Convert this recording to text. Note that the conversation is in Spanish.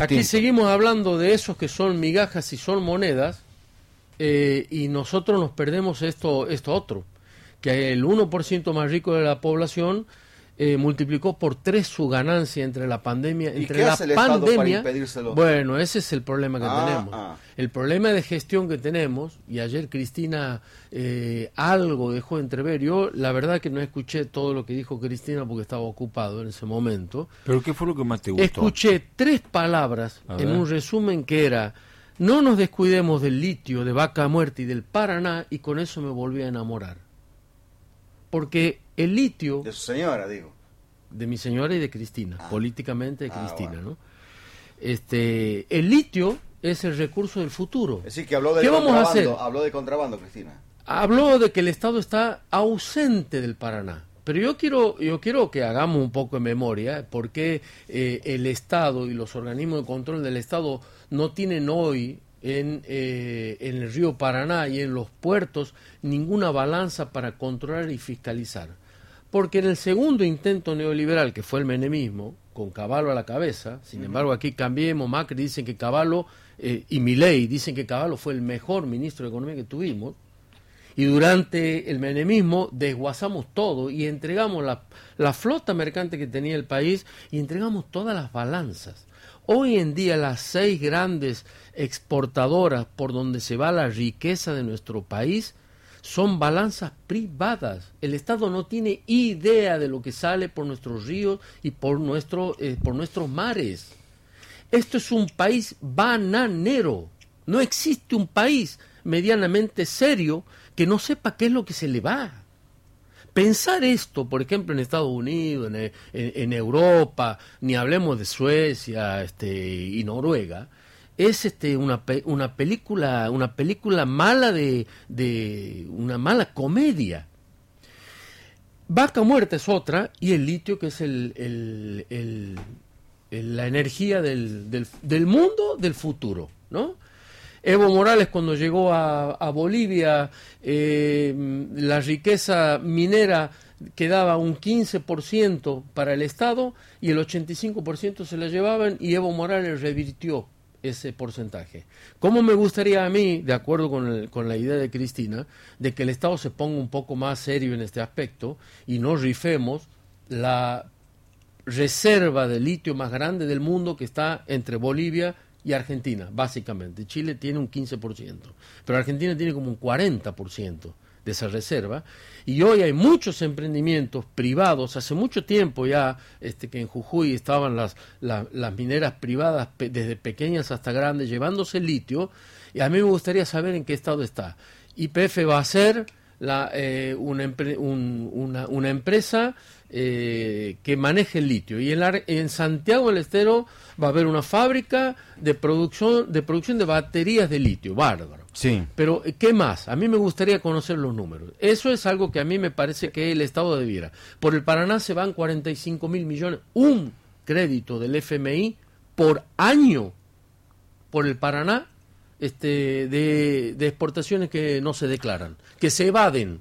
Aquí seguimos hablando de esos que son migajas y son monedas eh, y nosotros nos perdemos esto, esto otro, que el 1% más rico de la población eh, multiplicó por tres su ganancia entre la pandemia. Entre la pandemia, bueno, ese es el problema que ah, tenemos. Ah. El problema de gestión que tenemos, y ayer Cristina eh, algo dejó entrever, yo la verdad que no escuché todo lo que dijo Cristina porque estaba ocupado en ese momento. ¿Pero qué fue lo que más te gustó? Escuché tres palabras en un resumen que era, no nos descuidemos del litio, de vaca muerta y del Paraná, y con eso me volví a enamorar. Porque el litio... De su señora, digo. De mi señora y de Cristina, ah. políticamente de ah, Cristina, ¿no? Este, el litio es el recurso del futuro. Es decir, que habló de ¿Qué vamos a hacer? Habló de contrabando, Cristina. Habló de que el Estado está ausente del Paraná. Pero yo quiero, yo quiero que hagamos un poco de memoria porque eh, el Estado y los organismos de control del Estado no tienen hoy en, eh, en el río Paraná y en los puertos ninguna balanza para controlar y fiscalizar. Porque en el segundo intento neoliberal, que fue el menemismo, con Caballo a la cabeza, sin embargo aquí cambiemos, Macri dicen que Caballo eh, y Milei dicen que Caballo fue el mejor ministro de Economía que tuvimos, y durante el menemismo desguazamos todo y entregamos la, la flota mercante que tenía el país y entregamos todas las balanzas. Hoy en día las seis grandes exportadoras por donde se va la riqueza de nuestro país son balanzas privadas. El Estado no tiene idea de lo que sale por nuestros ríos y por, nuestro, eh, por nuestros mares. Esto es un país bananero. No existe un país medianamente serio que no sepa qué es lo que se le va. Pensar esto, por ejemplo, en Estados Unidos, en, Europa, ni hablemos de Suecia este, y Noruega, es este una, una película una película mala de, de una mala comedia. Vaca muerta es otra y el litio que es el, el, la energía del, del, mundo del futuro no Evo Morales cuando llegó a, a Bolivia eh, la riqueza minera quedaba un 15% para el Estado y el 85% se la llevaban y Evo Morales revirtió ese porcentaje. ¿Cómo me gustaría a mí, de acuerdo con, con, la idea de Cristina, de que el Estado se ponga un poco más serio en este aspecto y no rifemos la reserva de litio más grande del mundo que está entre Bolivia y Argentina, básicamente. Chile tiene un 15%, pero Argentina tiene como un 40% de esa reserva. Y hoy hay muchos emprendimientos privados, hace mucho tiempo ya este, que en Jujuy estaban las, las mineras privadas desde pequeñas hasta grandes llevándose litio, y a mí me gustaría saber en qué estado está. YPF va a ser la, eh, una, una, una, empresa eh, que maneje el litio. Y en, en Santiago del Estero va a haber una fábrica de producción de, producción de baterías de litio. Bárbaro. Sí. Pero, eh, ¿qué más? A mí me gustaría conocer los números. Eso es algo que a mí me parece que el Estado debiera. Por el Paraná se van 45 mil millones, un crédito del FMI por año por el Paraná este, de, exportaciones que no se declaran, que se evaden.